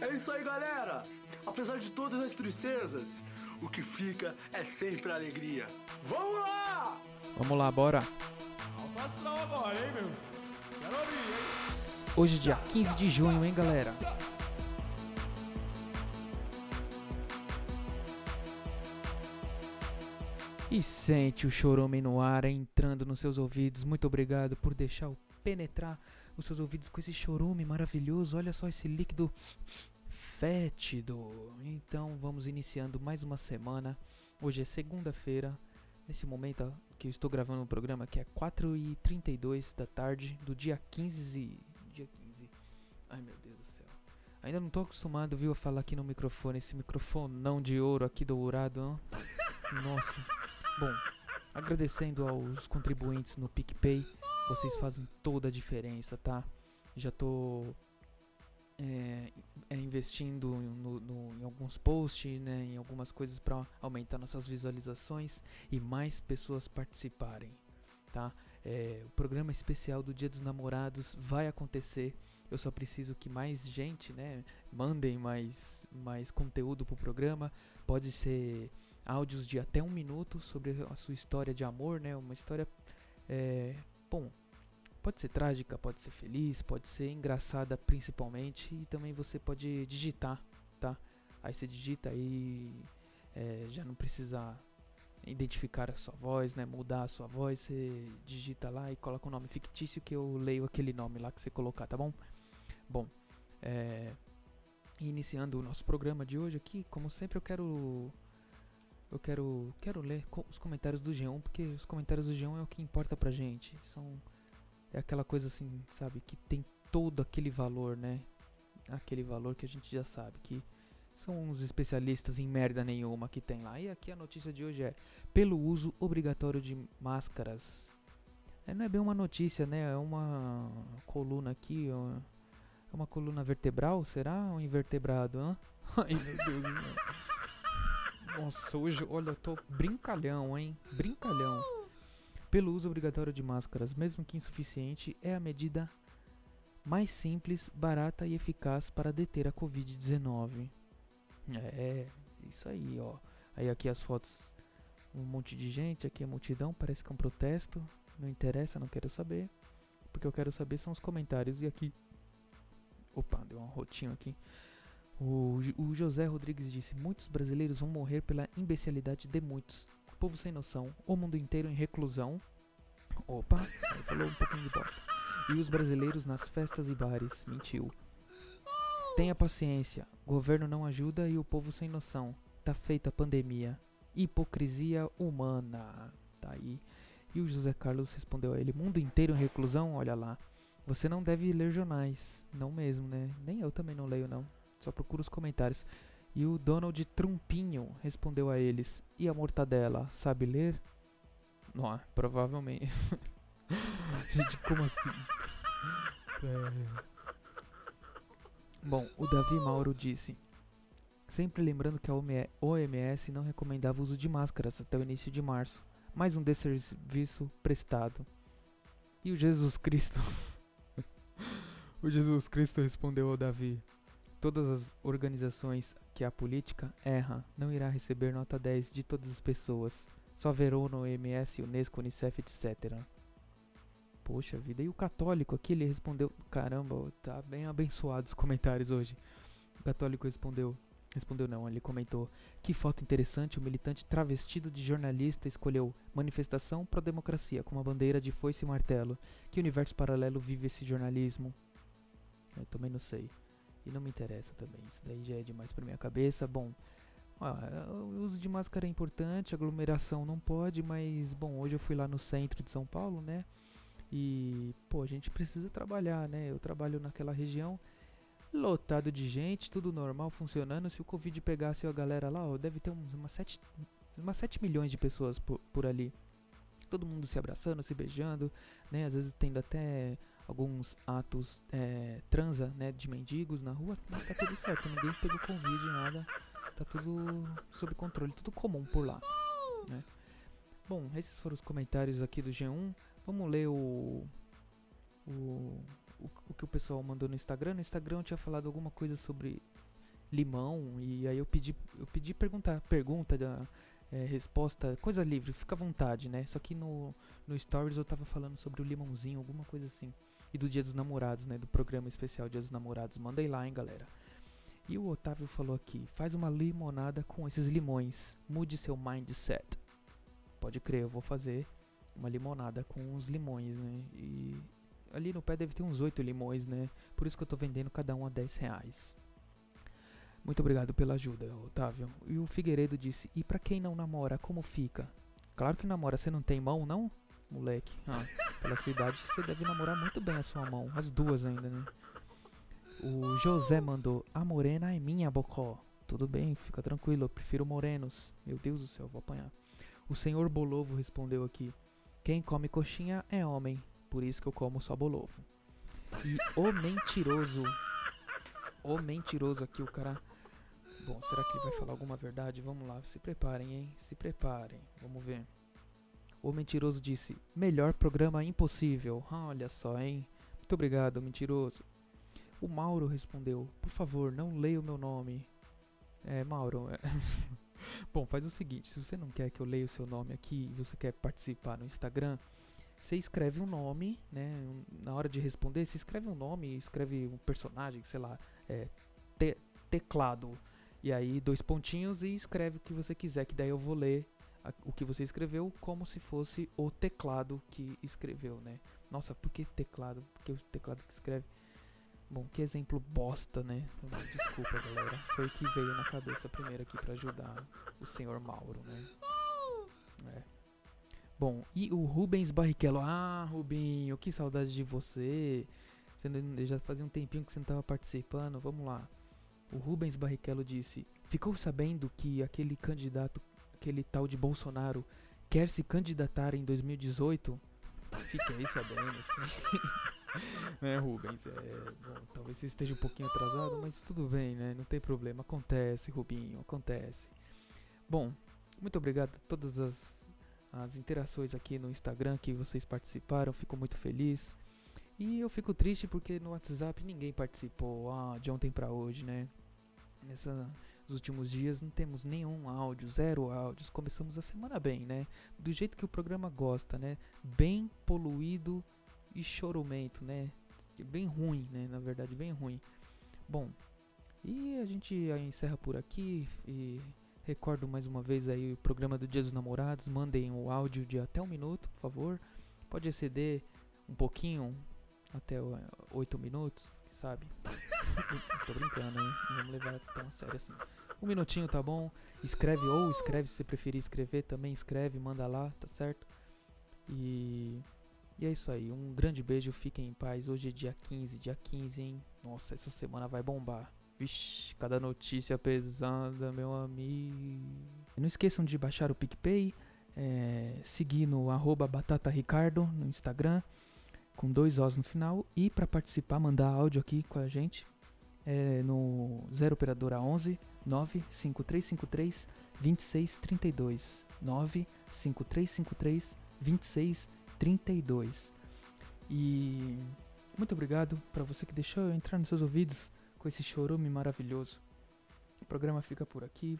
É isso aí, galera! Apesar de todas as tristezas, o que fica é sempre a alegria. Vamos lá! Vamos lá, bora. Agora, hein, meu? Quero ouvir, hein? Hoje, dia 15 de junho, hein, galera? E sente o chorume no ar entrando nos seus ouvidos. Muito obrigado por deixar o penetrar os seus ouvidos com esse chorume maravilhoso. Olha só esse líquido fétido. Então vamos iniciando mais uma semana. Hoje é segunda-feira. Nesse momento que eu estou gravando o programa, que é 4h32 da tarde do dia 15. Dia 15. Ai meu Deus do céu. Ainda não tô acostumado, viu, a falar aqui no microfone. Esse microfone não de ouro aqui dourado. Ó. Nossa. Bom, agradecendo aos contribuintes no PicPay. Vocês fazem toda a diferença, tá? Já tô é, é, investindo no, no, em alguns posts, né, em algumas coisas para aumentar nossas visualizações e mais pessoas participarem, tá? É, o programa especial do Dia dos Namorados vai acontecer. Eu só preciso que mais gente, né, mandem mais, mais conteúdo pro programa. Pode ser áudios de até um minuto sobre a sua história de amor, né? Uma história, é, bom, pode ser trágica, pode ser feliz, pode ser engraçada principalmente e também você pode digitar, tá? Aí você digita aí é, já não precisa identificar a sua voz, né? Mudar a sua voz, você digita lá e coloca o um nome fictício que eu leio aquele nome lá que você colocar, tá bom? Bom, é, iniciando o nosso programa de hoje aqui, como sempre eu quero eu quero quero ler os comentários do G1 porque os comentários do G1 é o que importa pra gente. São é aquela coisa assim, sabe, que tem todo aquele valor, né? Aquele valor que a gente já sabe que são uns especialistas em merda nenhuma que tem lá. E aqui a notícia de hoje é: pelo uso obrigatório de máscaras. É, não é bem uma notícia, né? É uma coluna aqui. É uma coluna vertebral, será? Um invertebrado, hã? Ai meu Deus. Nossa, hoje, olha, eu tô brincalhão, hein? Brincalhão pelo uso obrigatório de máscaras, mesmo que insuficiente, é a medida mais simples, barata e eficaz para deter a Covid-19. É, isso aí, ó. Aí aqui as fotos, um monte de gente, aqui a multidão, parece que é um protesto. Não interessa, não quero saber. Porque eu quero saber são os comentários. E aqui. Opa, deu um rotinho aqui. O, o José Rodrigues disse: Muitos brasileiros vão morrer pela imbecilidade de muitos povo sem noção, o mundo inteiro em reclusão. Opa, falou um pouquinho de bosta. E os brasileiros nas festas e bares. Mentiu. Tenha paciência, governo não ajuda e o povo sem noção. Tá feita a pandemia. Hipocrisia humana. Tá aí. E o José Carlos respondeu a ele: Mundo inteiro em reclusão? Olha lá. Você não deve ler jornais. Não mesmo, né? Nem eu também não leio, não. Só procuro os comentários. E o Donald Trumpinho respondeu a eles: E a mortadela, sabe ler? Não, provavelmente. Gente, como assim? Bom, o Davi Mauro disse: Sempre lembrando que a OMS não recomendava o uso de máscaras até o início de março. Mais um desserviço prestado. E o Jesus Cristo? o Jesus Cristo respondeu ao Davi: todas as organizações que a política erra não irá receber nota 10 de todas as pessoas. Só Verona, OMS, Unesco, Unicef, etc. Poxa vida, e o católico aqui ele respondeu, caramba, tá bem abençoado os comentários hoje. O católico respondeu, respondeu não, ele comentou, que foto interessante, o militante travestido de jornalista escolheu manifestação pro democracia com uma bandeira de foice e martelo. Que universo paralelo vive esse jornalismo? Eu também não sei. E não me interessa também. Isso daí já é demais pra minha cabeça. Bom, ó, o uso de máscara é importante, aglomeração não pode, mas bom, hoje eu fui lá no centro de São Paulo, né? E, pô, a gente precisa trabalhar, né? Eu trabalho naquela região lotado de gente, tudo normal, funcionando. Se o Covid pegasse a galera lá, ó, deve ter umas 7, umas 7 milhões de pessoas por, por ali. Todo mundo se abraçando, se beijando, né? Às vezes tendo até alguns atos é, transa, né, de mendigos na rua, tá tudo certo, ninguém pegou Covid, nada, tá tudo sob controle, tudo comum por lá, né. Bom, esses foram os comentários aqui do G1, vamos ler o, o, o, o que o pessoal mandou no Instagram, no Instagram eu tinha falado alguma coisa sobre limão e aí eu pedi, eu pedi perguntar, pergunta da é, resposta, coisa livre, fica à vontade, né? Só que no, no Stories eu tava falando sobre o limãozinho, alguma coisa assim. E do Dia dos Namorados, né? Do programa especial Dia dos Namorados. Mandei lá, hein, galera. E o Otávio falou aqui: faz uma limonada com esses limões. Mude seu mindset. Pode crer, eu vou fazer uma limonada com os limões, né? E ali no pé deve ter uns 8 limões, né? Por isso que eu tô vendendo cada um a 10 reais. Muito obrigado pela ajuda, Otávio. E o Figueiredo disse: E pra quem não namora, como fica? Claro que namora, você não tem mão, não? Moleque, ah, pela sua idade você deve namorar muito bem a sua mão. As duas ainda, né? O José mandou: A morena é minha, Bocó. Tudo bem, fica tranquilo, eu prefiro morenos. Meu Deus do céu, vou apanhar. O senhor Bolovo respondeu aqui: Quem come coxinha é homem, por isso que eu como só bolovo. E o mentiroso. O mentiroso aqui, o cara. Bom, será que ele vai falar alguma verdade? Vamos lá, se preparem, hein? Se preparem. Vamos ver. O mentiroso disse: Melhor programa impossível. Ah, olha só, hein? Muito obrigado, mentiroso. O Mauro respondeu: Por favor, não leia o meu nome. É, Mauro. É Bom, faz o seguinte: se você não quer que eu leia o seu nome aqui e você quer participar no Instagram, você escreve um nome, né? Na hora de responder, você escreve um nome, escreve um personagem, sei lá, é, te, teclado. E aí, dois pontinhos e escreve o que você quiser, que daí eu vou ler o que você escreveu como se fosse o teclado que escreveu, né? Nossa, por que teclado? Porque o teclado que escreve. Bom, que exemplo bosta, né? Então, desculpa, galera. Foi o que veio na cabeça primeiro aqui para ajudar o senhor Mauro, né? É. Bom, e o Rubens Barrichello. Ah, Rubinho, que saudade de você. Você já fazia um tempinho que você não estava participando. Vamos lá. O Rubens Barrichello disse: Ficou sabendo que aquele candidato, aquele tal de Bolsonaro, quer se candidatar em 2018? Fiquei sabendo, sim. né, Rubens? É, bom, talvez você esteja um pouquinho atrasado, mas tudo bem, né? Não tem problema. Acontece, Rubinho, acontece. Bom, muito obrigado a todas as, as interações aqui no Instagram que vocês participaram. Fico muito feliz. E eu fico triste porque no WhatsApp ninguém participou ah, de ontem para hoje, né? Nesses últimos dias não temos nenhum áudio, zero áudios. Começamos a semana bem, né? Do jeito que o programa gosta, né? Bem poluído e chorumento, né? Bem ruim, né? Na verdade, bem ruim. Bom, e a gente encerra por aqui e recordo mais uma vez aí o programa do Dia dos Namorados. Mandem o áudio de até um minuto, por favor. Pode exceder um pouquinho, até 8 minutos, sabe? Tô brincando, hein? Não vamos levar tão a sério assim. Um minutinho tá bom. Escreve ou escreve se você preferir escrever também, escreve, manda lá, tá certo? E e é isso aí, um grande beijo, fiquem em paz. Hoje é dia 15, dia 15, hein? Nossa, essa semana vai bombar. Vixe, cada notícia pesada, meu amigo. Não esqueçam de baixar o PicPay, é, seguir no arroba batataricardo no Instagram, com dois Os no final. E para participar, mandar áudio aqui com a gente é, no 0 Operadora 11 95353 2632 95353 2632 32. E muito obrigado para você que deixou eu entrar nos seus ouvidos com esse chorume maravilhoso. O programa fica por aqui.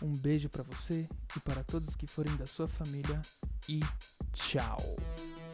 Um beijo para você e para todos que forem da sua família e tchau.